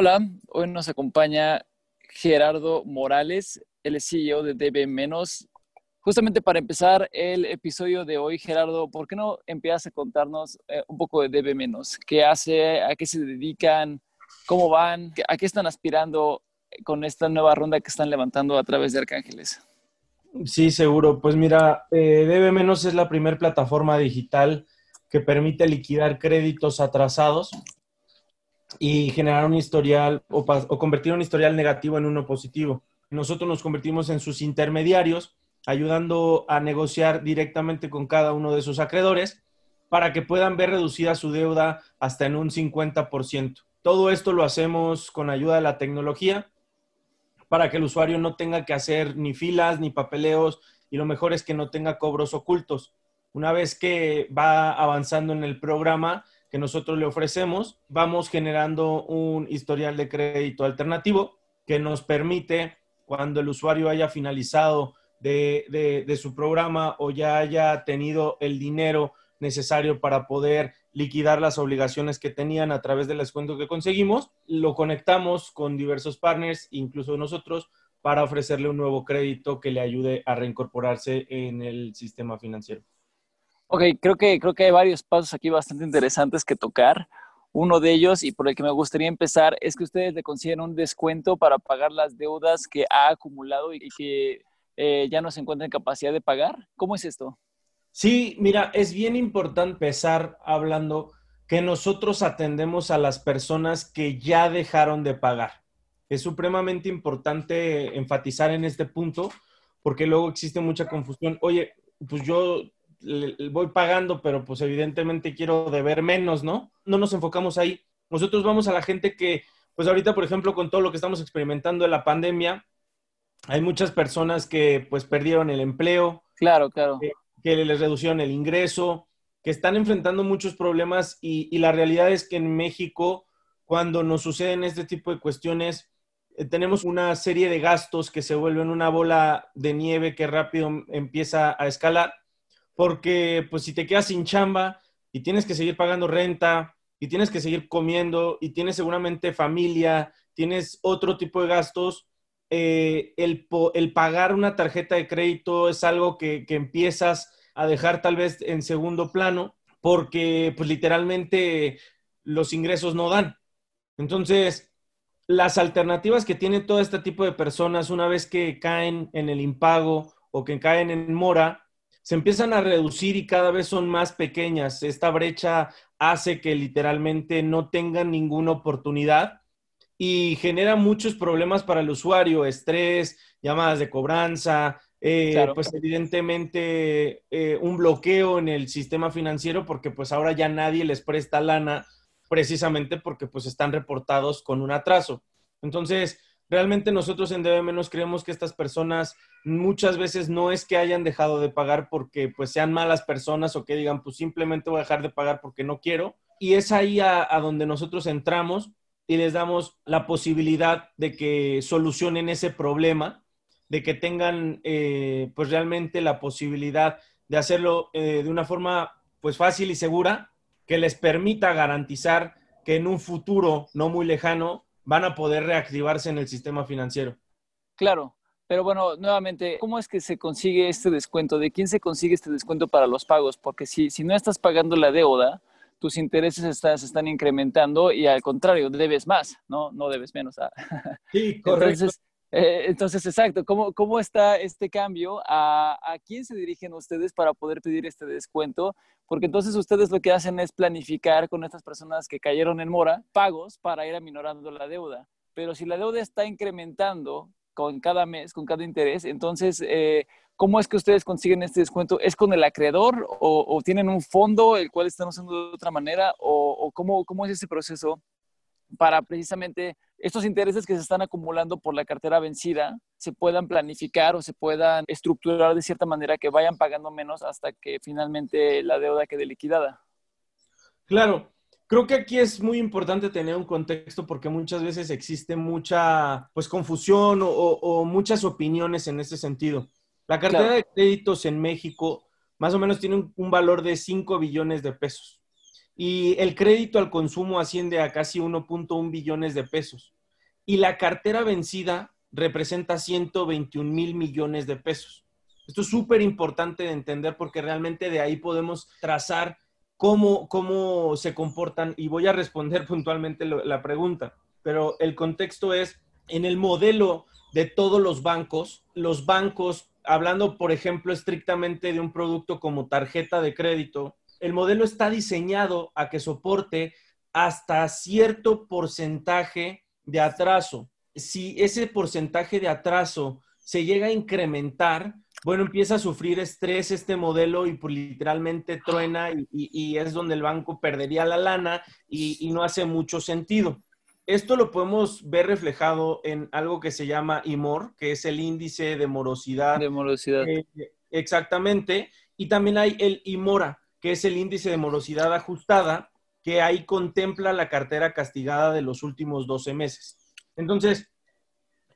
Hola, hoy nos acompaña Gerardo Morales, el CEO de DB Menos. Justamente para empezar el episodio de hoy, Gerardo, ¿por qué no empiezas a contarnos eh, un poco de DB Menos? ¿Qué hace? ¿A qué se dedican? ¿Cómo van? ¿A qué están aspirando con esta nueva ronda que están levantando a través de Arcángeles? Sí, seguro. Pues mira, eh, DB Menos es la primera plataforma digital que permite liquidar créditos atrasados y generar un historial o, convertir un historial negativo en uno positivo. Nosotros nos convertimos en sus intermediarios, ayudando a negociar directamente con cada uno de sus acreedores para que puedan ver reducida su deuda hasta en un 50%. Todo esto lo hacemos con ayuda de la tecnología para que el usuario no tenga que hacer ni filas ni papeleos y lo mejor es que no tenga cobros ocultos. Una vez que va avanzando en el programa, que nosotros le ofrecemos, vamos generando un historial de crédito alternativo que nos permite, cuando el usuario haya finalizado de, su programa o ya haya tenido el dinero necesario para poder liquidar las obligaciones que tenían a través del descuento que conseguimos, lo conectamos con diversos partners, incluso nosotros, para ofrecerle un nuevo crédito que le ayude a reincorporarse en el sistema financiero. Ok, creo que, creo que hay varios pasos aquí bastante interesantes que tocar. Uno de ellos, y por el que me gustaría empezar, es que ustedes le consiguen un descuento para pagar las deudas que ha acumulado y que eh, ya no se encuentra en capacidad de pagar. ¿Cómo es esto? Sí, mira, es bien importante empezar hablando que nosotros atendemos a las personas que ya dejaron de pagar. Es supremamente importante enfatizar en este punto porque luego existe mucha confusión. Oye, pues yo voy pagando, pero pues evidentemente quiero deber menos, ¿no? No nos enfocamos ahí. Nosotros vamos a la gente que, pues ahorita, por ejemplo, con todo lo que estamos experimentando en la pandemia, hay muchas personas que pues perdieron el empleo. Claro, claro. Que, les reducieron el ingreso, que están enfrentando muchos problemas y, y, la realidad es que en México, cuando nos suceden este tipo de cuestiones, eh, tenemos una serie de gastos que se vuelven una bola de nieve que rápido empieza a escalar porque pues si te quedas sin chamba y tienes que seguir pagando renta y tienes que seguir comiendo y tienes seguramente familia, tienes otro tipo de gastos, eh, el, pagar una tarjeta de crédito es algo que, que, empiezas a dejar tal vez en segundo plano porque pues literalmente los ingresos no dan. Entonces, las alternativas que tiene todo este tipo de personas una vez que caen en el impago o que caen en mora, se empiezan a reducir y cada vez son más pequeñas. Esta brecha hace que literalmente no tengan ninguna oportunidad y genera muchos problemas para el usuario, estrés, llamadas de cobranza, eh, pues evidentemente eh, un bloqueo en el sistema financiero porque pues ahora ya nadie les presta lana precisamente porque pues están reportados con un atraso. Entonces, realmente nosotros en DB menos creemos que estas personas muchas veces no es que hayan dejado de pagar porque pues sean malas personas o que digan pues simplemente voy a dejar de pagar porque no quiero. Y es ahí a, donde nosotros entramos y les damos la posibilidad de que solucionen ese problema, de que tengan eh, pues realmente la posibilidad de hacerlo eh, de una forma pues fácil y segura que les permita garantizar que en un futuro no muy lejano van a poder reactivarse en el sistema financiero. Claro, pero bueno, nuevamente, ¿cómo es que se consigue este descuento? ¿De quién se consigue este descuento para los pagos? Porque si, si no estás pagando la deuda, tus intereses están, se están incrementando y al contrario, debes más, ¿no? No debes menos. Ah. Sí, correcto. Entonces, eh, entonces exacto, ¿Cómo, ¿cómo está este cambio? ¿A, ¿A quién se dirigen ustedes para poder pedir este descuento? Porque entonces ustedes lo que hacen es planificar con estas personas que cayeron en mora pagos para ir aminorando la deuda. Pero si la deuda está incrementando con cada mes, con cada interés. Entonces, eh, ¿cómo es que ustedes consiguen este descuento? ¿Es con el acreedor o, tienen un fondo el cual están usando de otra manera? ¿O, cómo, cómo es ese proceso para precisamente estos intereses que se están acumulando por la cartera vencida se puedan planificar o se puedan estructurar de cierta manera que vayan pagando menos hasta que finalmente la deuda quede liquidada? Claro, Creo que aquí es muy importante tener un contexto porque muchas veces existe mucha pues confusión o, muchas opiniones en ese sentido. La cartera de créditos en México más o menos tiene un, valor de 5 billones de pesos. Y el crédito al consumo asciende a casi 1.1 billones de pesos. Y la cartera vencida representa 121 mil millones de pesos. Esto es súper importante de entender porque realmente de ahí podemos trazar cómo, cómo se comportan y voy a responder puntualmente la pregunta, pero el contexto es en el modelo de todos los bancos, los bancos, hablando por ejemplo estrictamente de un producto como tarjeta de crédito, el modelo está diseñado a que soporte hasta cierto porcentaje de atraso. Si ese porcentaje de atraso se llega a incrementar, bueno, empieza a sufrir estrés este modelo y pues, literalmente truena y, es donde el banco perdería la lana y, no hace mucho sentido. Esto lo podemos ver reflejado en algo que se llama IMOR, que es el índice de morosidad. De morosidad. Eh, exactamente. Y también hay el IMORA, que es el índice de morosidad ajustada, que ahí contempla la cartera castigada de los últimos 12 meses. Entonces,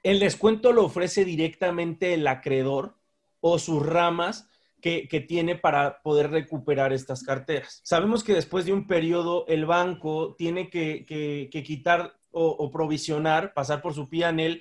el descuento lo ofrece directamente el acreedor o sus ramas que, tiene para poder recuperar estas carteras. Sabemos que después de un periodo el banco tiene que, quitar o, provisionar, pasar por su PNL,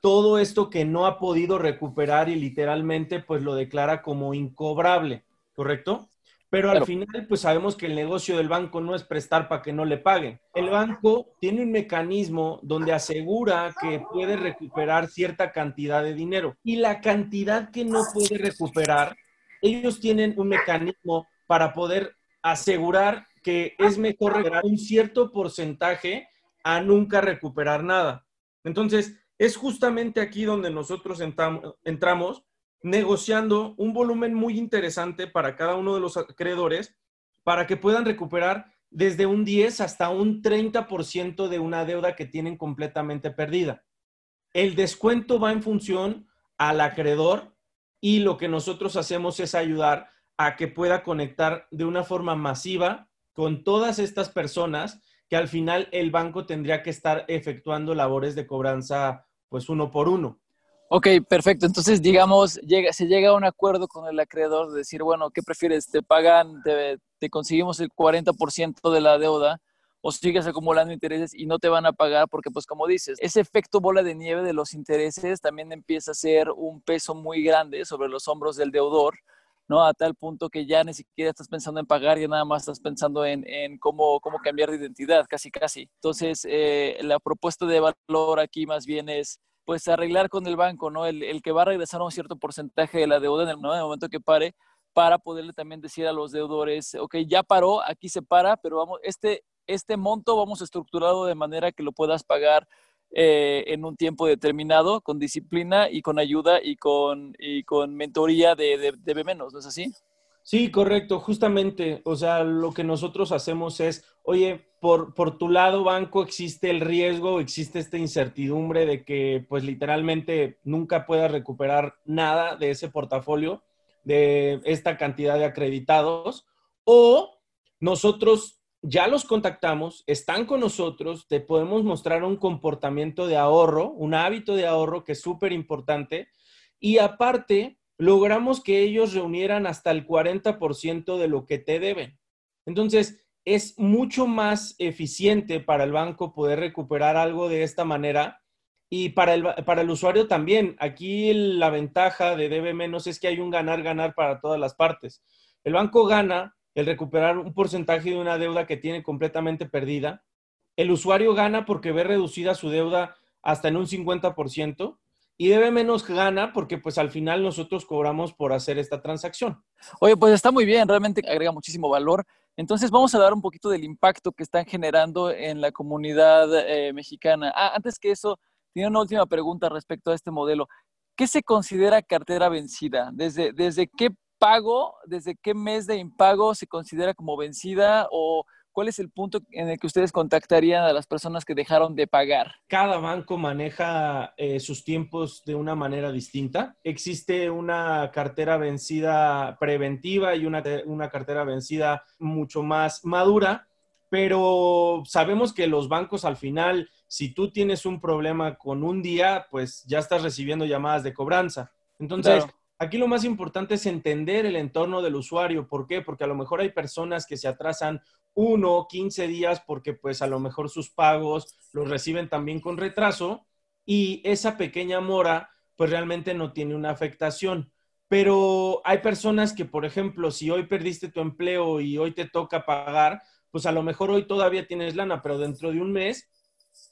todo esto que no ha podido recuperar y literalmente pues lo declara como incobrable, ¿correcto? Pero al final, pues sabemos que el negocio del banco no es prestar para que no le paguen. El banco tiene un mecanismo donde asegura que puede recuperar cierta cantidad de dinero. Y la cantidad que no puede recuperar, ellos tienen un mecanismo para poder asegurar que es mejor recuperar un cierto porcentaje a nunca recuperar nada. Entonces, es justamente aquí donde nosotros entramos negociando un volumen muy interesante para cada uno de los acreedores para que puedan recuperar desde un 10 hasta un 30% de una deuda que tienen completamente perdida. El descuento va en función al acreedor y lo que nosotros hacemos es ayudar a que pueda conectar de una forma masiva con todas estas personas que al final el banco tendría que estar efectuando labores de cobranza pues uno por uno. Ok, perfecto. Entonces, digamos, llega, se llega a un acuerdo con el acreedor de decir, bueno, ¿qué prefieres? ¿Te pagan, te, conseguimos el 40% de la deuda o sigues acumulando intereses y no te van a pagar? Porque, pues, como dices, ese efecto bola de nieve de los intereses también empieza a ser un peso muy grande sobre los hombros del deudor, ¿no? A tal punto que ya ni siquiera estás pensando en pagar, ya nada más estás pensando en, en cómo, cómo cambiar de identidad, casi, casi. Entonces, eh, la propuesta de valor aquí más bien es pues arreglar con el banco, ¿no? El, que va a regresar un cierto porcentaje de la deuda en el, momento que pare para poderle también decir a los deudores, ok, ya paró, aquí se para, pero vamos, este, este monto vamos a estructurarlo de manera que lo puedas pagar eh, en un tiempo determinado, con disciplina y con ayuda y con, y con mentoría de, de, de menos, ¿no es así? Sí, correcto, justamente, o sea, lo que nosotros hacemos es, oye, por, por tu lado, banco, existe el riesgo, existe esta incertidumbre de que, pues, literalmente nunca puedas recuperar nada de ese portafolio, de esta cantidad de acreditados, o nosotros ya los contactamos, están con nosotros, te podemos mostrar un comportamiento de ahorro, un hábito de ahorro que es súper importante, y aparte, logramos que ellos reunieran hasta el 40% de lo que te deben. Entonces, es mucho más eficiente para el banco poder recuperar algo de esta manera y para el, para el usuario también. Aquí la ventaja de debe menos es que hay un ganar-ganar para todas las partes. El banco gana el recuperar un porcentaje de una deuda que tiene completamente perdida. El usuario gana porque ve reducida su deuda hasta en un 50% y debe menos gana porque pues al final nosotros cobramos por hacer esta transacción. Oye, pues está muy bien, realmente agrega muchísimo valor. Entonces vamos a dar un poquito del impacto que están generando en la comunidad eh, mexicana. Ah, antes que eso, tiene una última pregunta respecto a este modelo. ¿Qué se considera cartera vencida? ¿Desde, desde qué pago, desde qué mes de impago se considera como vencida o ¿cuál es el punto en el que ustedes contactarían a las personas que dejaron de pagar? Cada banco maneja eh, sus tiempos de una manera distinta. Existe una cartera vencida preventiva y una, una cartera vencida mucho más madura, pero sabemos que los bancos al final, si tú tienes un problema con un día, pues ya estás recibiendo llamadas de cobranza. Entonces, Aquí lo más importante es entender el entorno del usuario. ¿Por qué? Porque a lo mejor hay personas que se atrasan uno, 15 días, porque pues a lo mejor sus pagos los reciben también con retraso y esa pequeña mora pues realmente no tiene una afectación. Pero hay personas que, por ejemplo, si hoy perdiste tu empleo y hoy te toca pagar, pues a lo mejor hoy todavía tienes lana, pero dentro de un mes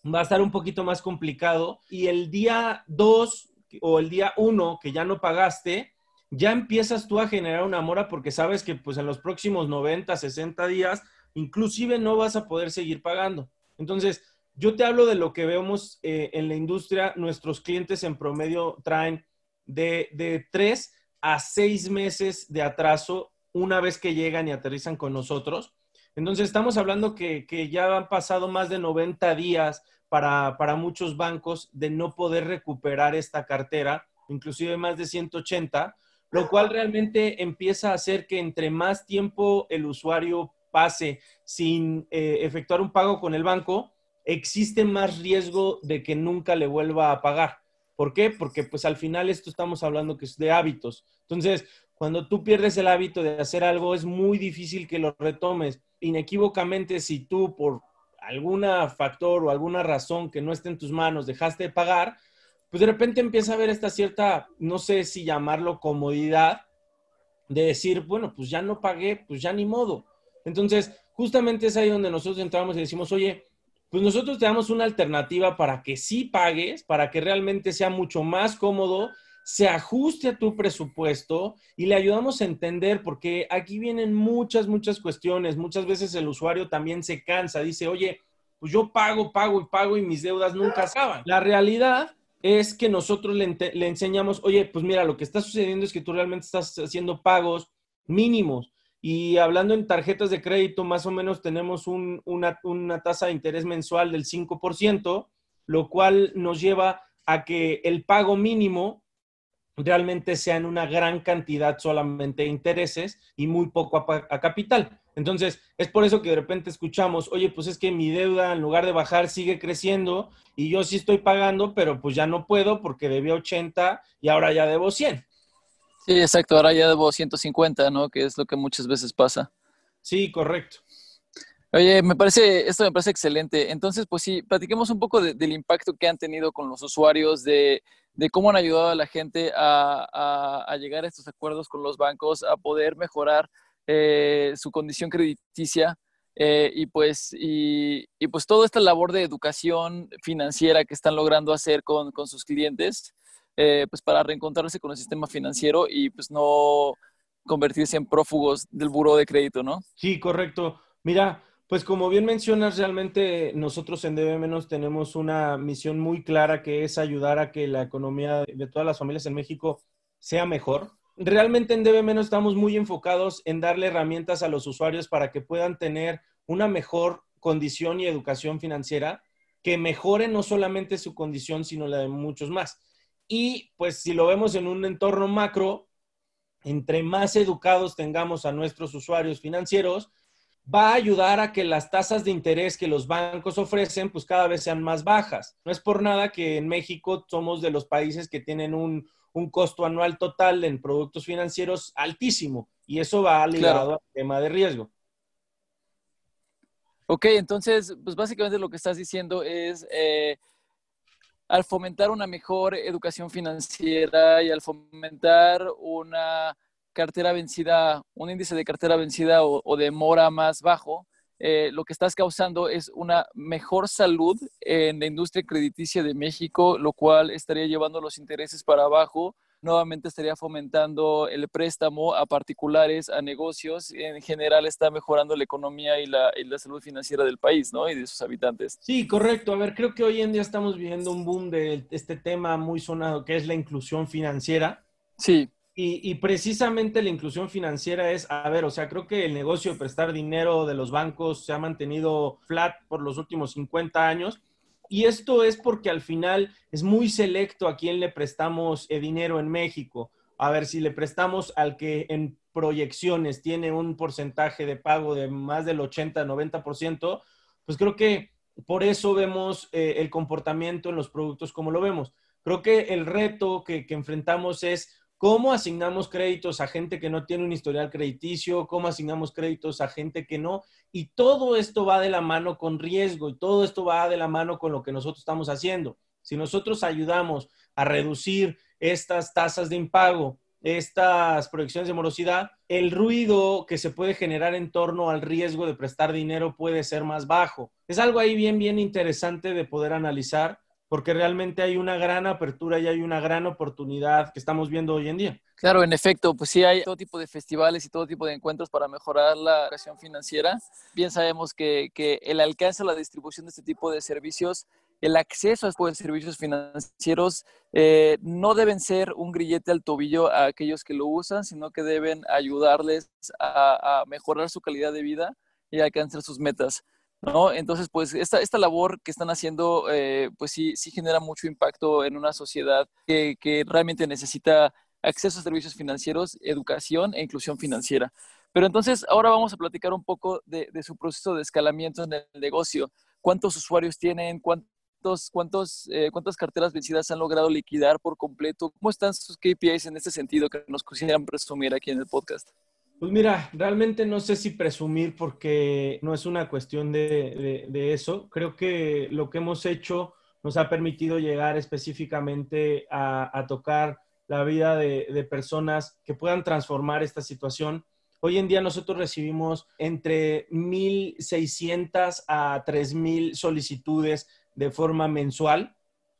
va a estar un poquito más complicado y el día 2 o el día 1 que ya no pagaste, ya empiezas tú a generar una mora porque sabes que pues en los próximos 90, 60 días, inclusive no vas a poder seguir pagando. Entonces, yo te hablo de lo que vemos eh, en la industria. Nuestros clientes en promedio traen de, de tres a seis meses de atraso una vez que llegan y aterrizan con nosotros. Entonces, estamos hablando que, que ya han pasado más de 90 días para, para, muchos bancos de no poder recuperar esta cartera, inclusive más de 180, lo cual realmente empieza a hacer que entre más tiempo el usuario pase sin eh, efectuar un pago con el banco, existe más riesgo de que nunca le vuelva a pagar. ¿Por qué? Porque pues al final esto estamos hablando que es de hábitos. Entonces, cuando tú pierdes el hábito de hacer algo, es muy difícil que lo retomes. Inequívocamente, si tú por alguna factor o alguna razón que no esté en tus manos dejaste de pagar, pues de repente empieza a haber esta cierta, no sé si llamarlo comodidad, de decir, bueno, pues ya no pagué, pues ya ni modo. Entonces, justamente es ahí donde nosotros entramos y decimos, oye, pues nosotros te damos una alternativa para que sí pagues, para que realmente sea mucho más cómodo, se ajuste a tu presupuesto y le ayudamos a entender, porque aquí vienen muchas, muchas cuestiones. Muchas veces el usuario también se cansa, dice, oye, pues yo pago, pago y pago y mis deudas nunca acaban. La realidad es que nosotros le, le, enseñamos, oye, pues mira, lo que está sucediendo es que tú realmente estás haciendo pagos mínimos. Y hablando en tarjetas de crédito, más o menos tenemos un, una, una tasa de interés mensual del 5%, lo cual nos lleva a que el pago mínimo realmente sea en una gran cantidad solamente de intereses y muy poco a, a, capital. Entonces, es por eso que de repente escuchamos, oye, pues es que mi deuda en lugar de bajar sigue creciendo y yo sí estoy pagando, pero pues ya no puedo porque debía 80 y ahora ya debo 100. Sí, exacto. Ahora ya debo 150, ¿no? Que es lo que muchas veces pasa. Sí, correcto. Oye, me parece, esto me parece excelente. Entonces, pues sí, platiquemos un poco de, del impacto que han tenido con los usuarios, de, de cómo han ayudado a la gente a, a, a, llegar a estos acuerdos con los bancos, a poder mejorar eh, su condición crediticia. Eh, y pues y, y, pues toda esta labor de educación financiera que están logrando hacer con, con sus clientes eh, pues para reencontrarse con el sistema financiero y pues no convertirse en prófugos del buro de crédito, ¿no? Sí, correcto. Mira, pues como bien mencionas, realmente nosotros en DB Menos tenemos una misión muy clara que es ayudar a que la economía de todas las familias en México sea mejor. Realmente en DB Menos estamos muy enfocados en darle herramientas a los usuarios para que puedan tener una mejor condición y educación financiera que mejore no solamente su condición, sino la de muchos más. Y pues si lo vemos en un entorno macro, entre más educados tengamos a nuestros usuarios financieros, va a ayudar a que las tasas de interés que los bancos ofrecen pues cada vez sean más bajas. No es por nada que en México somos de los países que tienen un, un costo anual total en productos financieros altísimo y eso va ligado claro. al tema de riesgo. Ok, entonces, pues básicamente lo que estás diciendo es... Eh al fomentar una mejor educación financiera y al fomentar una cartera vencida, un índice de cartera vencida o, de mora más bajo, eh, lo que estás causando es una mejor salud en la industria crediticia de México, lo cual estaría llevando los intereses para abajo, nuevamente estaría fomentando el préstamo a particulares, a negocios. En general está mejorando la economía y la, y la, salud financiera del país, ¿no? Y de sus habitantes. Sí, correcto. A ver, creo que hoy en día estamos viviendo un boom de este tema muy sonado que es la inclusión financiera. Sí. Y, y, precisamente la inclusión financiera es, a ver, o sea, creo que el negocio de prestar dinero de los bancos se ha mantenido flat por los últimos 50 años y esto es porque al final es muy selecto a quién le prestamos el dinero en México. A ver, si le prestamos al que en proyecciones tiene un porcentaje de pago de más del 80-90%, pues creo que por eso vemos eh, el comportamiento en los productos como lo vemos. Creo que el reto que enfrentamos es cómo asignamos créditos a gente que no tiene un historial crediticio, cómo asignamos créditos a gente que no. Y todo esto va de la mano con riesgo y todo esto va de la mano con lo que nosotros estamos haciendo. Si nosotros ayudamos a reducir estas tasas de impago, estas proyecciones de morosidad, el ruido que se puede generar en torno al riesgo de prestar dinero puede ser más bajo. Es algo ahí bien, bien interesante de poder analizar porque realmente hay una gran apertura y hay una gran oportunidad que estamos viendo hoy en día. Claro, en efecto, pues sí hay todo tipo de festivales y todo tipo de encuentros para mejorar la educación financiera. Bien sabemos que, que el alcance a la distribución de este tipo de servicios, el acceso a estos servicios financieros eh, no deben ser un grillete al tobillo a aquellos que lo usan, sino que deben ayudarles a, a mejorar su calidad de vida y alcanzar sus metas. ¿No? Entonces, pues esta, esta labor que están haciendo, eh, pues sí, sí genera mucho impacto en una sociedad que, realmente necesita acceso a servicios financieros, educación e inclusión financiera. Pero entonces, ahora vamos a platicar un poco de, de su proceso de escalamiento en el negocio. ¿Cuántos usuarios tienen? ¿Cuántos, cuántos, eh, ¿Cuántas carteras vencidas han logrado liquidar por completo? ¿Cómo están sus KPIs en este sentido que nos quisieran presumir aquí en el podcast? Pues mira, realmente no sé si presumir porque no es una cuestión de, eso. Creo que lo que hemos hecho nos ha permitido llegar específicamente a, tocar la vida de, de, personas que puedan transformar esta situación. Hoy en día nosotros recibimos entre 1.600 a 3.000 solicitudes de forma mensual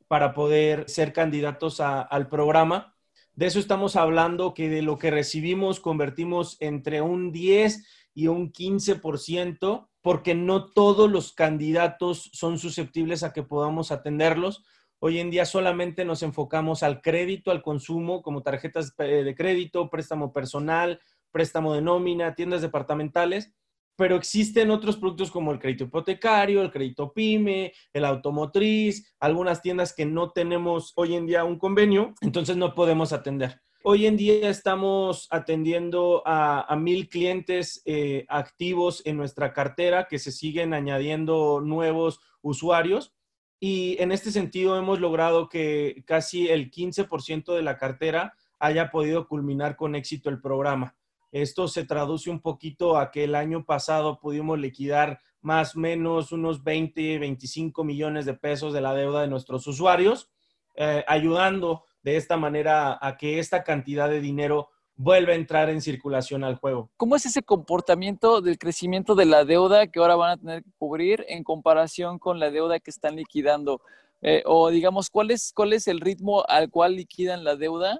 para poder ser candidatos al programa. De eso estamos hablando, que de lo que recibimos convertimos entre un 10 y un 15%, porque no todos los candidatos son susceptibles a que podamos atenderlos. Hoy en día solamente nos enfocamos al crédito, al consumo, como tarjetas de crédito, préstamo personal, préstamo de nómina, tiendas departamentales, pero existen otros productos como el crédito hipotecario, el crédito pyme, el automotriz, algunas tiendas que no tenemos hoy en día un convenio, entonces no podemos atender. Hoy en día estamos atendiendo a, mil clientes eh, activos en nuestra cartera que se siguen añadiendo nuevos usuarios y en este sentido hemos logrado que casi el 15% de la cartera haya podido culminar con éxito el programa. Esto se traduce un poquito a que el año pasado pudimos liquidar más o menos unos 20, 25 millones de pesos de la deuda de nuestros usuarios, eh, ayudando de esta manera a que esta cantidad de dinero vuelva a entrar en circulación al juego. ¿Cómo es ese comportamiento del crecimiento de la deuda que ahora van a tener que cubrir en comparación con la deuda que están liquidando? Eh, o digamos, ¿cuál es, ¿cuál es el ritmo al cual liquidan la deuda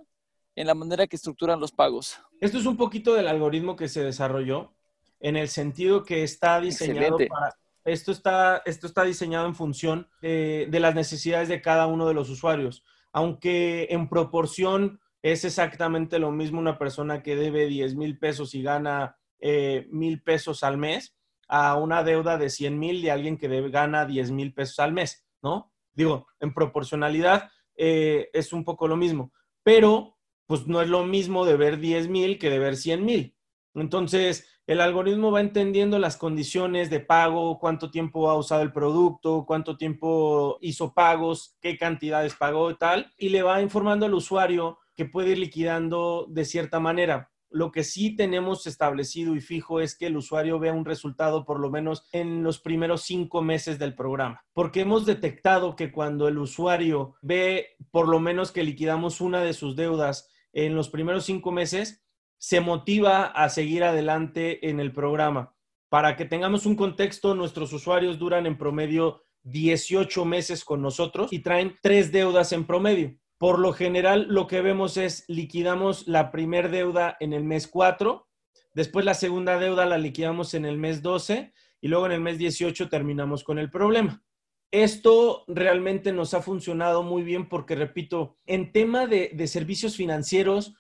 en la manera que estructuran los pagos. Esto es un poquito del algoritmo que se desarrolló en el sentido que está diseñado para... Esto está, esto está diseñado en función de, las necesidades de cada uno de los usuarios. Aunque en proporción es exactamente lo mismo una persona que debe 10 mil pesos y gana eh, mil pesos al mes a una deuda de 100 mil de alguien que debe, gana 10 mil pesos al mes, ¿no? Digo, en proporcionalidad eh, es un poco lo mismo, pero pues no es lo mismo de ver 10 mil que de ver 100 mil. Entonces, el algoritmo va entendiendo las condiciones de pago, cuánto tiempo ha usado el producto, cuánto tiempo hizo pagos, qué cantidades pagó y tal, y le va informando al usuario que puede ir liquidando de cierta manera. Lo que sí tenemos establecido y fijo es que el usuario vea un resultado por lo menos en los primeros cinco meses del programa, porque hemos detectado que cuando el usuario ve por lo menos que liquidamos una de sus deudas en los primeros cinco meses, se motiva a seguir adelante en el programa. Para que tengamos un contexto, nuestros usuarios duran en promedio 18 meses con nosotros y traen tres deudas en promedio. Por lo general, lo que vemos es liquidamos la primer deuda en el mes 4, después la segunda deuda la liquidamos en el mes 12 y luego en el mes 18 terminamos con el problema. Esto realmente nos ha funcionado muy bien porque, repito, en tema de, servicios financieros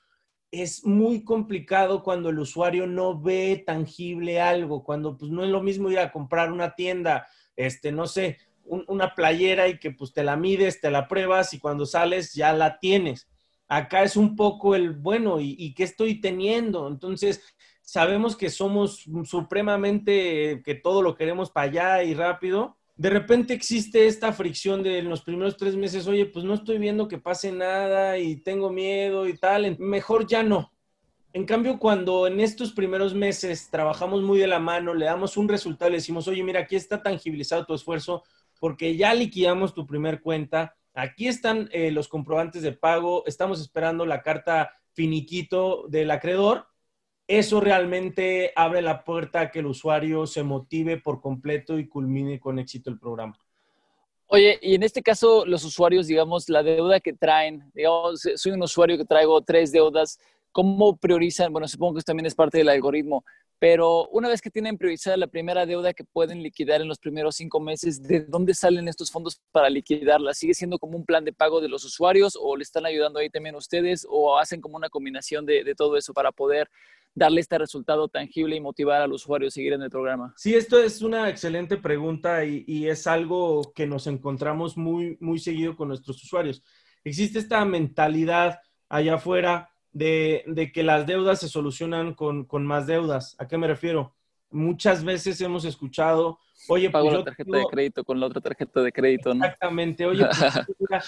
es muy complicado cuando el usuario no ve tangible algo, cuando pues no es lo mismo ir a comprar una tienda, este, no sé, una playera y que pues te la mides, te la pruebas y cuando sales ya la tienes. Acá es un poco el, bueno, ¿y, y qué estoy teniendo? Entonces, sabemos que somos supremamente, que todo lo queremos para allá y rápido, de repente existe esta fricción de los primeros tres meses, oye, pues no estoy viendo que pase nada y tengo miedo y tal, mejor ya no. En cambio, cuando en estos primeros meses trabajamos muy de la mano, le damos un resultado, le decimos, oye, mira, aquí está tangibilizado tu esfuerzo porque ya liquidamos tu primer cuenta, aquí están eh, los comprobantes de pago, estamos esperando la carta finiquito del acreedor, eso realmente abre la puerta a que el usuario se motive por completo y culmine con éxito el programa. Oye, y en este caso, los usuarios, digamos, la deuda que traen, digamos, soy un usuario que traigo tres deudas, ¿cómo priorizan? Bueno, supongo que eso también es parte del algoritmo, pero una vez que tienen priorizada la primera deuda que pueden liquidar en los primeros cinco meses, ¿de dónde salen estos fondos para liquidarla? ¿Sigue siendo como un plan de pago de los usuarios o le están ayudando ahí también ustedes o hacen como una combinación de, todo eso para poder darle este resultado tangible y motivar al usuario a seguir en el programa? Sí, esto es una excelente pregunta y, y, es algo que nos encontramos muy, muy seguido con nuestros usuarios. Existe esta mentalidad allá afuera de, que las deudas se solucionan con, más deudas. ¿A qué me refiero? Muchas veces hemos escuchado, oye, pues pago la tarjeta de crédito con la otra tarjeta de crédito, ¿no? Exactamente, oye, pues,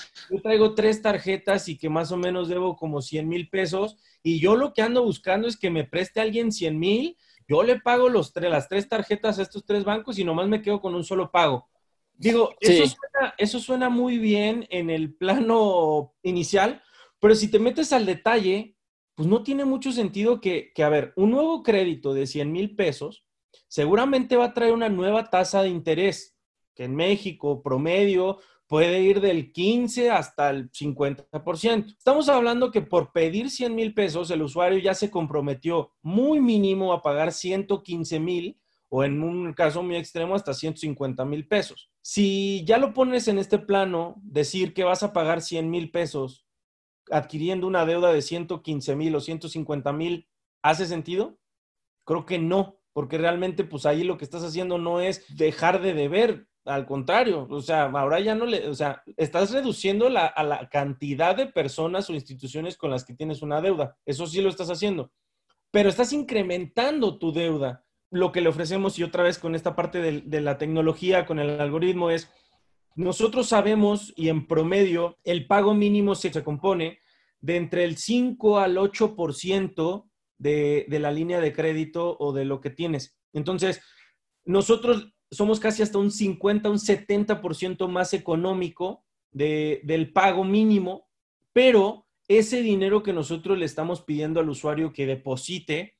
yo traigo tres tarjetas y que más o menos debo como 100 mil pesos y yo lo que ando buscando es que me preste alguien 100 mil, yo le pago los tres, las tres tarjetas a estos tres bancos y nomás me quedo con un solo pago. Digo, eso, suena, eso suena muy bien en el plano inicial, pero si te metes al detalle, pues no tiene mucho sentido que, a ver, un nuevo crédito de 100 mil pesos seguramente va a traer una nueva tasa de interés, que en México promedio puede ir del 15 hasta el 50%. Estamos hablando que por pedir 100 mil pesos, el usuario ya se comprometió muy mínimo a pagar 115 mil o en un caso muy extremo hasta 150 mil pesos. Si ya lo pones en este plano, decir que vas a pagar 100 mil pesos adquiriendo una deuda de 115 mil o 150 mil, ¿hace sentido? Creo que no, porque realmente pues ahí lo que estás haciendo no es dejar de deber, al contrario, o sea, ahora ya no le, o sea, estás reduciendo la, a la cantidad de personas o instituciones con las que tienes una deuda, eso sí lo estás haciendo, pero estás incrementando tu deuda. Lo que le ofrecemos y otra vez con esta parte de, de la tecnología, con el algoritmo es, nosotros sabemos y en promedio el pago mínimo se, compone de entre el 5 al 8% de, de la línea de crédito o de lo que tienes. Entonces, nosotros somos casi hasta un 50, un 70% más económico del pago mínimo, pero ese dinero que nosotros le estamos pidiendo al usuario que deposite,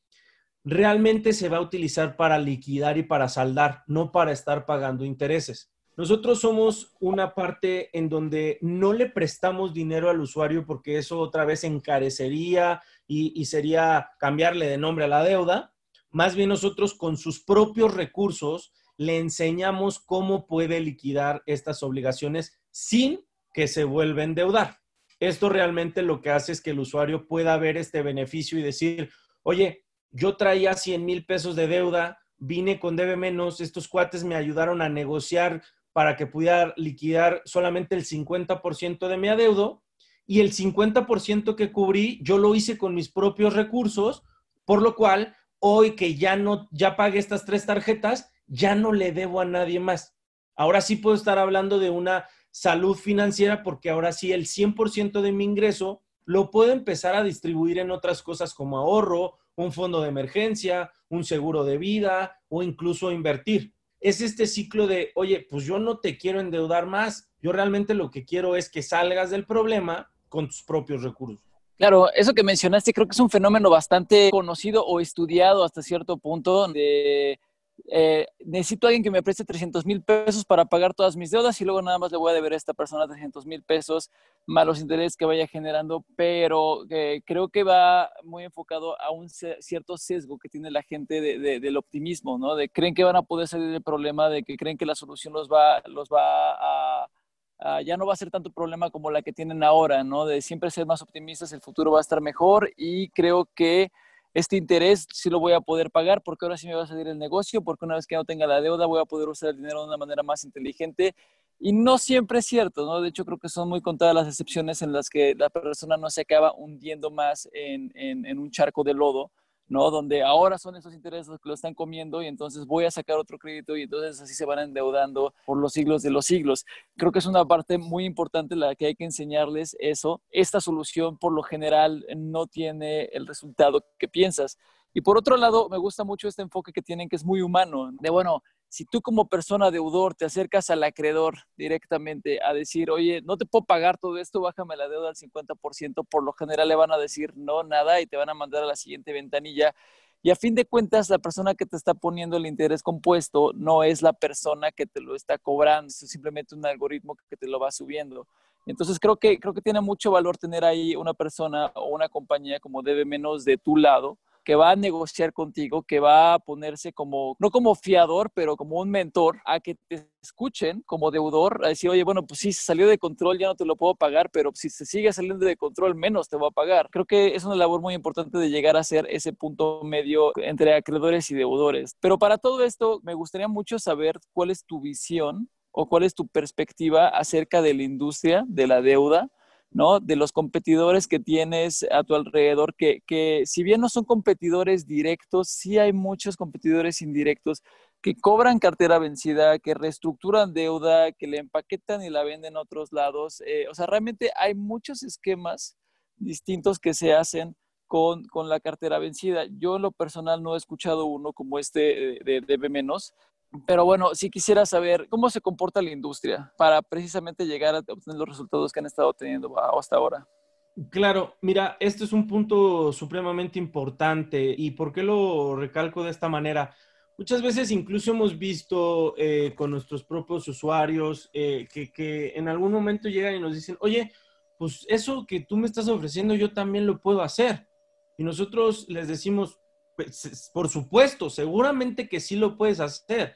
realmente se va a utilizar para liquidar y para saldar, no para estar pagando intereses. Nosotros somos una parte en donde no le prestamos dinero al usuario porque eso otra vez encarecería y, sería cambiarle de nombre a la deuda. Más bien nosotros con sus propios recursos le enseñamos cómo puede liquidar estas obligaciones sin que se vuelva a endeudar. Esto realmente lo que hace es que el usuario pueda ver este beneficio y decir, oye, yo traía 100 mil pesos de deuda, vine con debe menos, estos cuates me ayudaron a negociar para que pudiera liquidar solamente el 50% de mi adeudo y el 50% que cubrí yo lo hice con mis propios recursos, por lo cual hoy que ya no ya pagué estas tres tarjetas, ya no le debo a nadie más. Ahora sí puedo estar hablando de una salud financiera porque ahora sí el 100% de mi ingreso lo puedo empezar a distribuir en otras cosas como ahorro, un fondo de emergencia, un seguro de vida o incluso invertir es este ciclo de, oye, pues yo no te quiero endeudar más, yo realmente lo que quiero es que salgas del problema con tus propios recursos. Claro, eso que mencionaste creo que es un fenómeno bastante conocido o estudiado hasta cierto punto eh, necesito a alguien que me preste 300 mil pesos para pagar todas mis deudas y luego nada más le voy a deber a esta persona 300 mil pesos más los intereses que vaya generando, pero eh, creo que va muy enfocado a un cierto sesgo que tiene la gente de, del optimismo, ¿no? De creen que van a poder salir del problema, de que creen que la solución los va, los va a ya no va a ser tanto problema como la que tienen ahora, ¿no? De siempre ser más optimistas, el futuro va a estar mejor y creo que este interés sí lo voy a poder pagar porque ahora sí me va a salir el negocio, porque una vez que no tenga la deuda voy a poder usar el dinero de una manera más inteligente. Y no siempre es cierto, ¿no? De hecho, creo que son muy contadas las excepciones en las que la persona no se acaba hundiendo más en, en, un charco de lodo ¿no? Donde ahora son esos intereses los que lo están comiendo y entonces voy a sacar otro crédito y entonces así se van endeudando por los siglos de los siglos. Creo que es una parte muy importante la que hay que enseñarles eso. Esta solución por lo general no tiene el resultado que piensas. Y por otro lado, me gusta mucho este enfoque que tienen que es muy humano, de bueno, si tú como persona deudor te acercas al acreedor directamente a decir, oye, no te puedo pagar todo esto, bájame la deuda al 50%, por lo general le van a decir no, nada y te van a mandar a la siguiente ventanilla. Y a fin de cuentas, la persona que te está poniendo el interés compuesto no es la persona que te lo está cobrando, es simplemente un algoritmo que te lo va subiendo. Entonces creo que, creo que tiene mucho valor tener ahí una persona o una compañía como debe menos de tu lado, que va a negociar contigo, que va a ponerse como, no como fiador, pero como un mentor, a que te escuchen como deudor, a decir, oye, bueno, pues sí, se salió de control, ya no te lo puedo pagar, pero si se sigue saliendo de control, menos te voy a pagar. Creo que es una labor muy importante de llegar a ser ese punto medio entre acreedores y deudores. Pero para todo esto, me gustaría mucho saber cuál es tu visión o cuál es tu perspectiva acerca de la industria de la deuda ¿no? De los competidores que tienes a tu alrededor, que, que si bien no son competidores directos, sí hay muchos competidores indirectos que cobran cartera vencida, que reestructuran deuda, que le empaquetan y la venden a otros lados. Eh, o sea, realmente hay muchos esquemas distintos que se hacen con, con, la cartera vencida. Yo en lo personal no he escuchado uno como este de, de, de menos, pero bueno, sí quisiera saber cómo se comporta la industria para precisamente llegar a obtener los resultados que han estado teniendo hasta ahora. Claro, mira, este es un punto supremamente importante y ¿por qué lo recalco de esta manera? Muchas veces incluso hemos visto eh, con nuestros propios usuarios eh, que, que en algún momento llegan y nos dicen, oye, pues eso que tú me estás ofreciendo yo también lo puedo hacer. Y nosotros les decimos, por supuesto, seguramente que sí lo puedes hacer.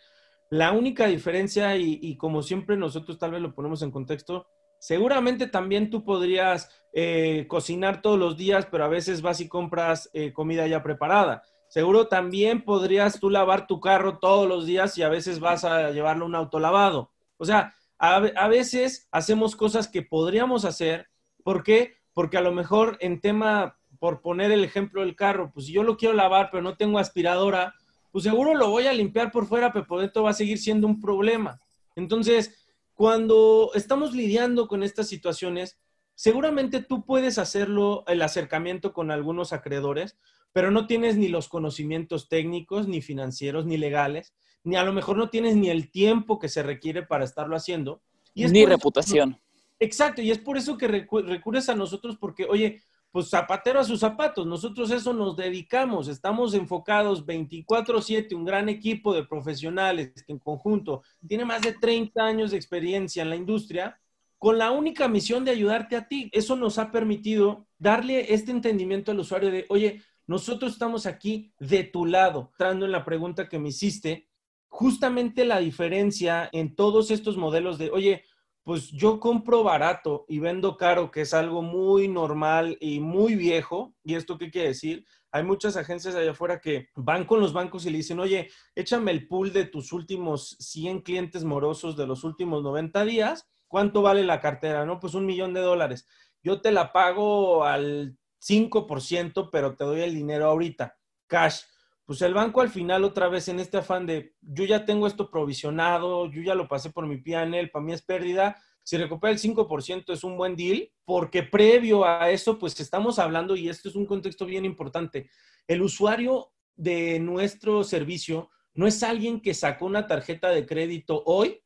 La única diferencia, y, como siempre nosotros tal vez lo ponemos en contexto, seguramente también tú podrías eh, cocinar todos los días, pero a veces vas y compras eh, comida ya preparada. Seguro también podrías tú lavar tu carro todos los días y a veces vas a llevarlo a un autolavado. O sea, a, a veces hacemos cosas que podríamos hacer. ¿Por qué? Porque a lo mejor en tema por poner el ejemplo del carro, pues si yo lo quiero lavar pero no tengo aspiradora, pues seguro lo voy a limpiar por fuera, pero por dentro va a seguir siendo un problema. Entonces, cuando estamos lidiando con estas situaciones, seguramente tú puedes hacerlo, el acercamiento con algunos acreedores, pero no tienes ni los conocimientos técnicos, ni financieros, ni legales, ni a lo mejor no tienes ni el tiempo que se requiere para estarlo haciendo. ni reputación. exacto, y es por eso que recurres a nosotros porque, oye, pues zapatero a sus zapatos. Nosotros eso nos dedicamos, estamos enfocados 24/7, un gran equipo de profesionales que en conjunto tiene más de 30 años de experiencia en la industria, con la única misión de ayudarte a ti. Eso nos ha permitido darle este entendimiento al usuario de, oye, nosotros estamos aquí de tu lado. Entrando en la pregunta que me hiciste, justamente la diferencia en todos estos modelos de, oye, pues yo compro barato y vendo caro, que es algo muy normal y muy viejo. ¿Y esto qué quiere decir? Hay muchas agencias allá afuera que van con los bancos y le dicen, oye, échame el pool de tus últimos 100 clientes morosos de los últimos 90 días. ¿Cuánto vale la cartera? No, pues un millón de dólares. Yo te la pago al 5%, pero te doy el dinero ahorita, cash pues el banco al final otra vez en este afán de yo ya tengo esto provisionado, yo ya lo pasé por mi PNL, para mí es pérdida. Si recupera el 5% es un buen deal, porque previo a eso, pues estamos hablando, y esto es un contexto bien importante, el usuario de nuestro servicio no es alguien que sacó una tarjeta de crédito hoy,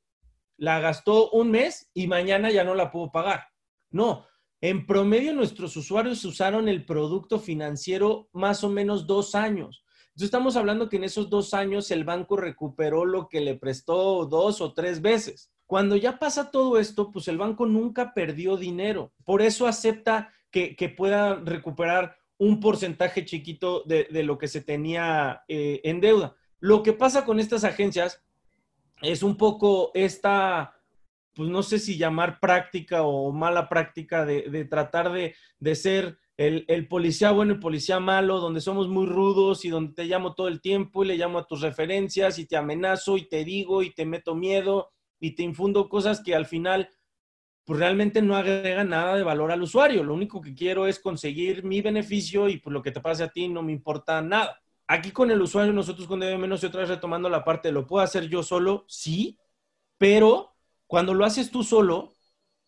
la gastó un mes y mañana ya no la pudo pagar. No, en promedio nuestros usuarios usaron el producto financiero más o menos dos años. Entonces estamos hablando que en esos dos años el banco recuperó lo que le prestó dos o tres veces. Cuando ya pasa todo esto, pues el banco nunca perdió dinero. Por eso acepta que, pueda recuperar un porcentaje chiquito de, lo que se tenía eh, en deuda. Lo que pasa con estas agencias es un poco esta, pues no sé si llamar práctica o mala práctica de, tratar de, de ser el, policía bueno y policía malo, donde somos muy rudos y donde te llamo todo el tiempo y le llamo a tus referencias y te amenazo y te digo y te meto miedo y te infundo cosas que al final pues realmente no agrega nada de valor al usuario. Lo único que quiero es conseguir mi beneficio y pues lo que te pase a ti no me importa nada. Aquí con el usuario, nosotros con menos y otra vez retomando la parte, ¿lo puedo hacer yo solo? Sí, pero cuando lo haces tú solo,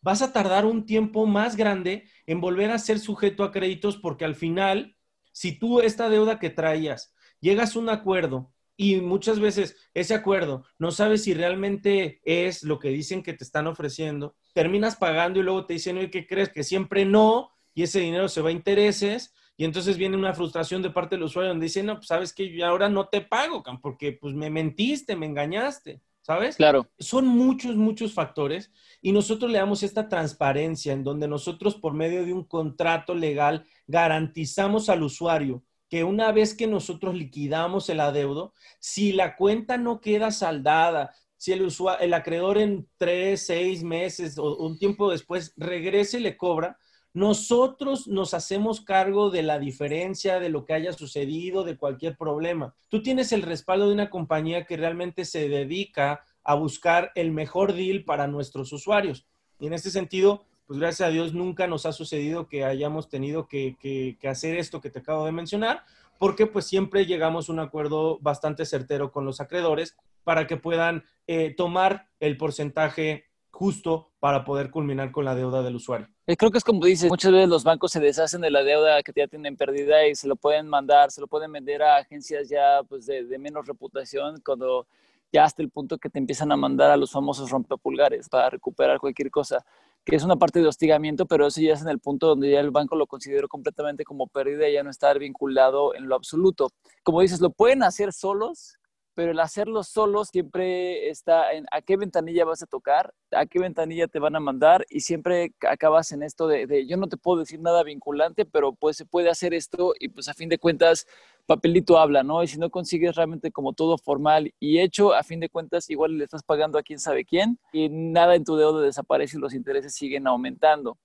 vas a tardar un tiempo más grande en volver a ser sujeto a créditos porque al final, si tú esta deuda que traías, llegas a un acuerdo y muchas veces ese acuerdo no sabes si realmente es lo que dicen que te están ofreciendo, terminas pagando y luego te dicen, oye, ¿qué crees? Que siempre no, y ese dinero se va a intereses, y entonces viene una frustración de parte del usuario donde dice, no, pues sabes que yo ahora no te pago, porque pues me mentiste, me engañaste. ¿Sabes? Claro. Son muchos, muchos factores y nosotros le damos esta transparencia en donde nosotros por medio de un contrato legal garantizamos al usuario que una vez que nosotros liquidamos el adeudo, si la cuenta no queda saldada, si el, usuario, el acreedor en tres, seis meses o un tiempo después regrese y le cobra, nosotros nos hacemos cargo de la diferencia, de lo que haya sucedido, de cualquier problema. Tú tienes el respaldo de una compañía que realmente se dedica a buscar el mejor deal para nuestros usuarios. Y en este sentido, pues gracias a Dios nunca nos ha sucedido que hayamos tenido que, hacer esto que te acabo de mencionar, porque pues siempre llegamos a un acuerdo bastante certero con los acreedores para que puedan eh, tomar el porcentaje justo para poder culminar con la deuda del usuario. Eh, creo que es como dices, muchas veces los bancos se deshacen de la deuda que ya tienen perdida y se lo pueden mandar, se lo pueden vender a agencias ya pues de, menos reputación cuando ya hasta el punto que te empiezan a mandar a los famosos rompepulgares para recuperar cualquier cosa, que es una parte de hostigamiento, pero eso ya es en el punto donde ya el banco lo consideró completamente como pérdida y ya no estar vinculado en lo absoluto. Como dices, lo pueden hacer solos, pero el hacerlo solo siempre está en a qué ventanilla vas a tocar, a qué ventanilla te van a mandar y siempre acabas en esto de, yo no te puedo decir nada vinculante, pero pues se puede hacer esto y pues a fin de cuentas papelito habla, ¿no? Y si no consigues realmente como todo formal y hecho, a fin de cuentas igual le estás pagando a quién sabe quién y nada en tu deuda desaparece y los intereses siguen aumentando,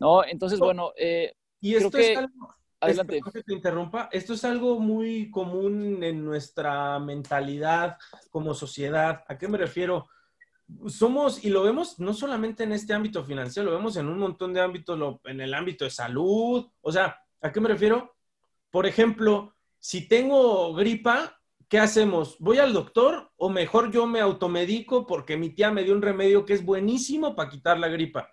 ¿no? Entonces, bueno, eh, y esto es Adelante. que te interrumpa. Esto es algo muy común en nuestra mentalidad como sociedad. ¿A qué me refiero? Somos, y lo vemos no solamente en este ámbito financiero, lo vemos en un montón de ámbitos, en el ámbito de salud. O sea, ¿a qué me refiero? Por ejemplo, si tengo gripa, ¿qué hacemos? ¿Voy al doctor o mejor yo me automedico porque mi tía me dio un remedio que es buenísimo para quitar la gripa?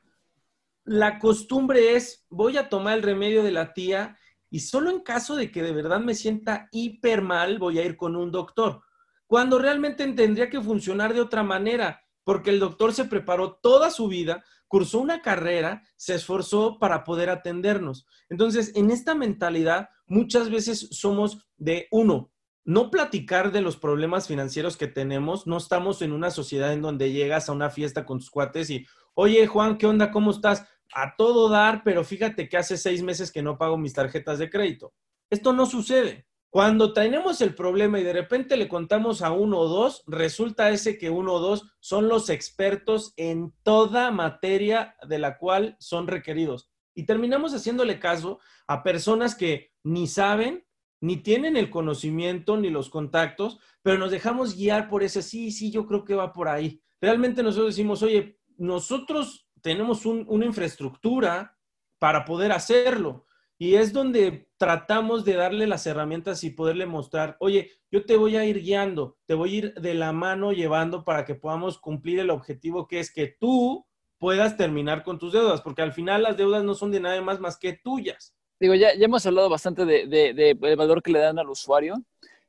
La costumbre es, voy a tomar el remedio de la tía y solo en caso de que de verdad me sienta hiper mal voy a ir con un doctor, cuando realmente tendría que funcionar de otra manera, porque el doctor se preparó toda su vida, cursó una carrera, se esforzó para poder atendernos. Entonces, en esta mentalidad, muchas veces somos de uno, no platicar de los problemas financieros que tenemos, no estamos en una sociedad en donde llegas a una fiesta con tus cuates y, oye Juan, ¿qué onda? ¿Cómo estás? A todo dar, pero fíjate que hace seis meses que no pago mis tarjetas de crédito. Esto no sucede. Cuando tenemos el problema y de repente le contamos a uno o dos, resulta ese que uno o dos son los expertos en toda materia de la cual son requeridos. Y terminamos haciéndole caso a personas que ni saben, ni tienen el conocimiento, ni los contactos, pero nos dejamos guiar por ese, sí, sí, yo creo que va por ahí. Realmente nosotros decimos, oye, nosotros tenemos una infraestructura para poder hacerlo. Y es donde tratamos de darle las herramientas y poderle mostrar, oye, yo te voy a ir guiando, te voy a ir de la mano llevando para que podamos cumplir el objetivo que es que tú puedas terminar con tus deudas, porque al final las deudas no son de nada más más que tuyas. Digo, ya, ya hemos hablado bastante de, de, valor que le dan al usuario.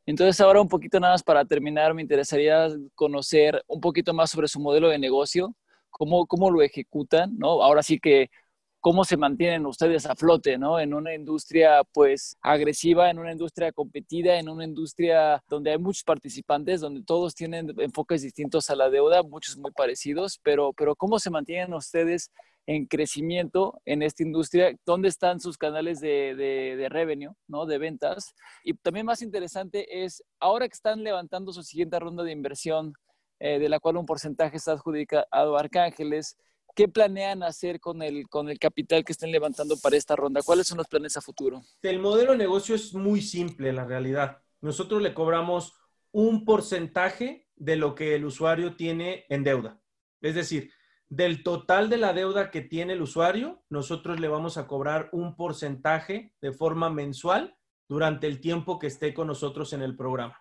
Entonces, ahora un poquito nada más para terminar, me interesaría conocer un poquito más sobre su modelo de negocio, cómo, cómo lo ejecutan, ¿no? Ahora sí que cómo se mantienen ustedes a flote, ¿no? En una industria, pues, agresiva, en una industria competida, en una industria donde hay muchos participantes, donde todos tienen enfoques distintos a la deuda, muchos muy parecidos, pero, pero ¿cómo se mantienen ustedes en crecimiento en esta industria? ¿Dónde están sus canales de, de, de revenue, ¿no? De ventas. Y también más interesante es, ahora que están levantando su siguiente ronda de inversión, eh, de la cual un porcentaje está adjudicado a Arcángeles. ¿Qué planean hacer con el, con el capital que estén levantando para esta ronda? ¿Cuáles son los planes a futuro? El modelo de negocio es muy simple, la realidad. Nosotros le cobramos un porcentaje de lo que el usuario tiene en deuda. Es decir, del total de la deuda que tiene el usuario, nosotros le vamos a cobrar un porcentaje de forma mensual durante el tiempo que esté con nosotros en el programa.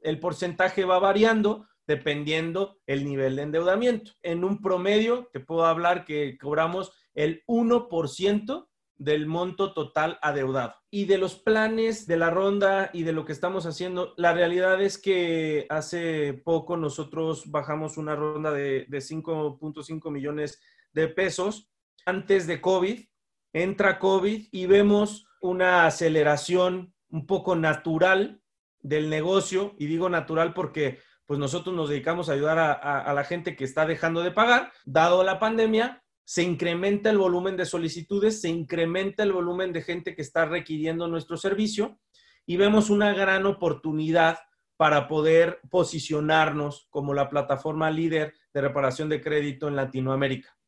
El porcentaje va variando dependiendo el nivel de endeudamiento. En un promedio, te puedo hablar que cobramos el 1% del monto total adeudado. Y de los planes de la ronda y de lo que estamos haciendo, la realidad es que hace poco nosotros bajamos una ronda de, de 5.5 millones de pesos antes de COVID. Entra COVID y vemos una aceleración un poco natural del negocio. Y digo natural porque pues nosotros nos dedicamos a ayudar a, a la gente que está dejando de pagar, dado la pandemia, se incrementa el volumen de solicitudes, se incrementa el volumen de gente que está requiriendo nuestro servicio y vemos una gran oportunidad para poder posicionarnos como la plataforma líder de reparación de crédito en Latinoamérica.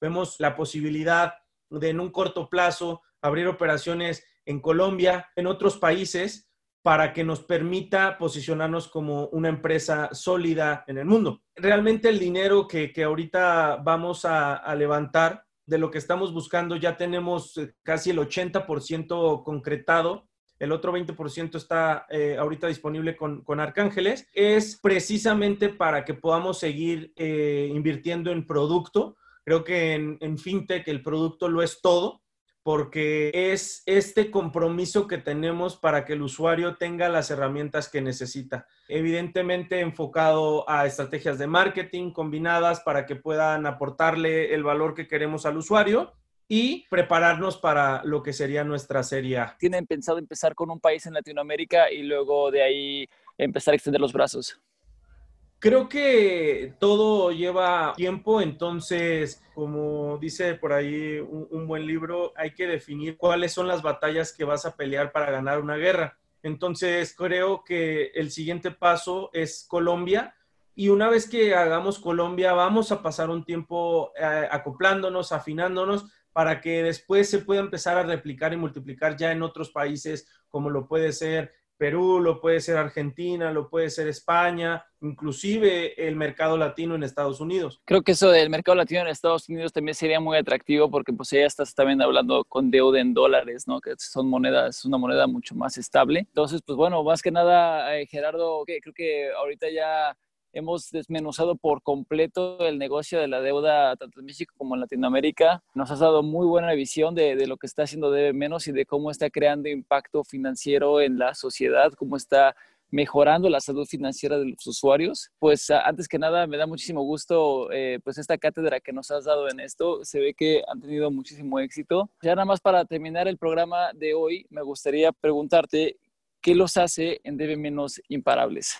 Vemos la posibilidad de en un corto plazo abrir operaciones en Colombia, en otros países, para que nos permita posicionarnos como una empresa sólida en el mundo. Realmente el dinero que, ahorita vamos a, levantar de lo que estamos buscando ya tenemos eh, casi el 80% concretado. El otro 20% está eh, ahorita disponible con, Arcángeles. Es precisamente para que podamos seguir eh, invirtiendo en producto. Creo que en, en FinTech el producto lo es todo porque es este compromiso que tenemos para que el usuario tenga las herramientas que necesita. Evidentemente enfocado a estrategias de marketing combinadas para que puedan aportarle el valor que queremos al usuario y prepararnos para lo que sería nuestra serie ¿Tienen pensado empezar con un país en Latinoamérica y luego de ahí empezar a extender los brazos? Creo que todo lleva tiempo, entonces, como dice por ahí un, buen libro, hay que definir cuáles son las batallas que vas a pelear para ganar una guerra. Entonces, creo que el siguiente paso es Colombia. Y una vez que hagamos Colombia, vamos a pasar un tiempo eh, acoplándonos, afinándonos, para que después se pueda empezar a replicar y multiplicar ya en otros países, como lo puede ser Perú, lo puede ser Argentina, lo puede ser España, inclusive el mercado latino en Estados Unidos. Creo que eso del mercado latino en Estados Unidos también sería muy atractivo porque pues ya estás también hablando con deuda en dólares, ¿no? Que son monedas, una moneda mucho más estable. Entonces, pues bueno, más que nada, eh, Gerardo, que creo que ahorita ya hemos desmenuzado por completo el negocio de la deuda tanto en México como en Latinoamérica. Nos has dado muy buena visión de, de, lo que está haciendo Debe Menos y de cómo está creando impacto financiero en la sociedad, cómo está mejorando la salud financiera de los usuarios. Pues antes que nada, me da muchísimo gusto eh, pues esta cátedra que nos has dado en esto. Se ve que han tenido muchísimo éxito. Ya nada más para terminar el programa de hoy, me gustaría preguntarte, ¿qué los hace en Debe Menos imparables?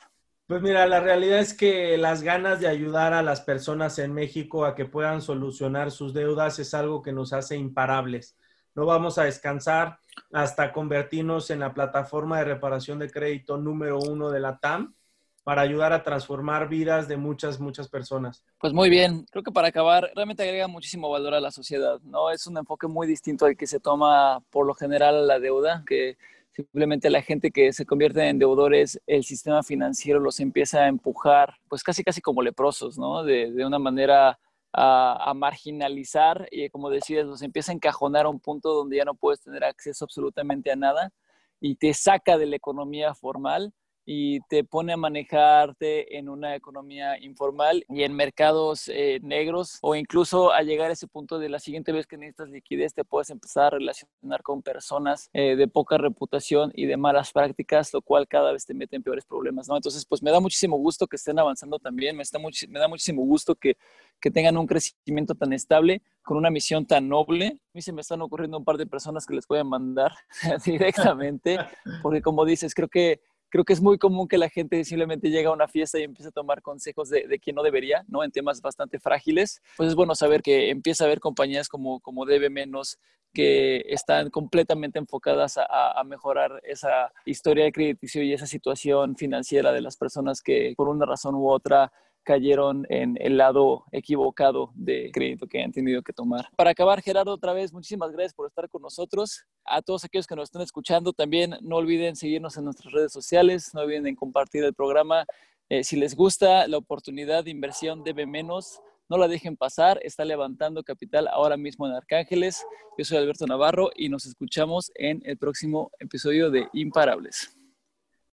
Pues mira, la realidad es que las ganas de ayudar a las personas en México a que puedan solucionar sus deudas es algo que nos hace imparables. No vamos a descansar hasta convertirnos en la plataforma de reparación de crédito número uno de la TAM para ayudar a transformar vidas de muchas, muchas personas. Pues muy bien, creo que para acabar, realmente agrega muchísimo valor a la sociedad, ¿no? Es un enfoque muy distinto al que se toma por lo general la deuda, que Simplemente la gente que se convierte en deudores, el sistema financiero los empieza a empujar, pues casi casi como leprosos, ¿no? De, de una manera a, a, marginalizar y como decías, los empieza a encajonar a un punto donde ya no puedes tener acceso absolutamente a nada y te saca de la economía formal y te pone a manejarte en una economía informal y en mercados eh, negros o incluso a llegar a ese punto de la siguiente vez que necesitas liquidez te puedes empezar a relacionar con personas eh, de poca reputación y de malas prácticas, lo cual cada vez te mete en peores problemas, ¿no? Entonces, pues me da muchísimo gusto que estén avanzando también, me, está me da muchísimo gusto que, que tengan un crecimiento tan estable con una misión tan noble. A mí se me están ocurriendo un par de personas que les voy a mandar directamente, porque como dices, creo que creo que es muy común que la gente simplemente llega a una fiesta y empieza a tomar consejos de, de quien no debería, ¿no? En temas bastante frágiles. Pues es bueno saber que empieza a haber compañías como, como Debe Menos que están completamente enfocadas a, a, mejorar esa historia de crediticio y esa situación financiera de las personas que por una razón u otra cayeron en el lado equivocado de crédito que han tenido que tomar. Para acabar, Gerardo, otra vez, muchísimas gracias por estar con nosotros. A todos aquellos que nos están escuchando, también no olviden seguirnos en nuestras redes sociales, no olviden compartir el programa. Eh, si les gusta la oportunidad de inversión debe menos, no la dejen pasar, está levantando capital ahora mismo en Arcángeles. Yo soy Alberto Navarro y nos escuchamos en el próximo episodio de Imparables.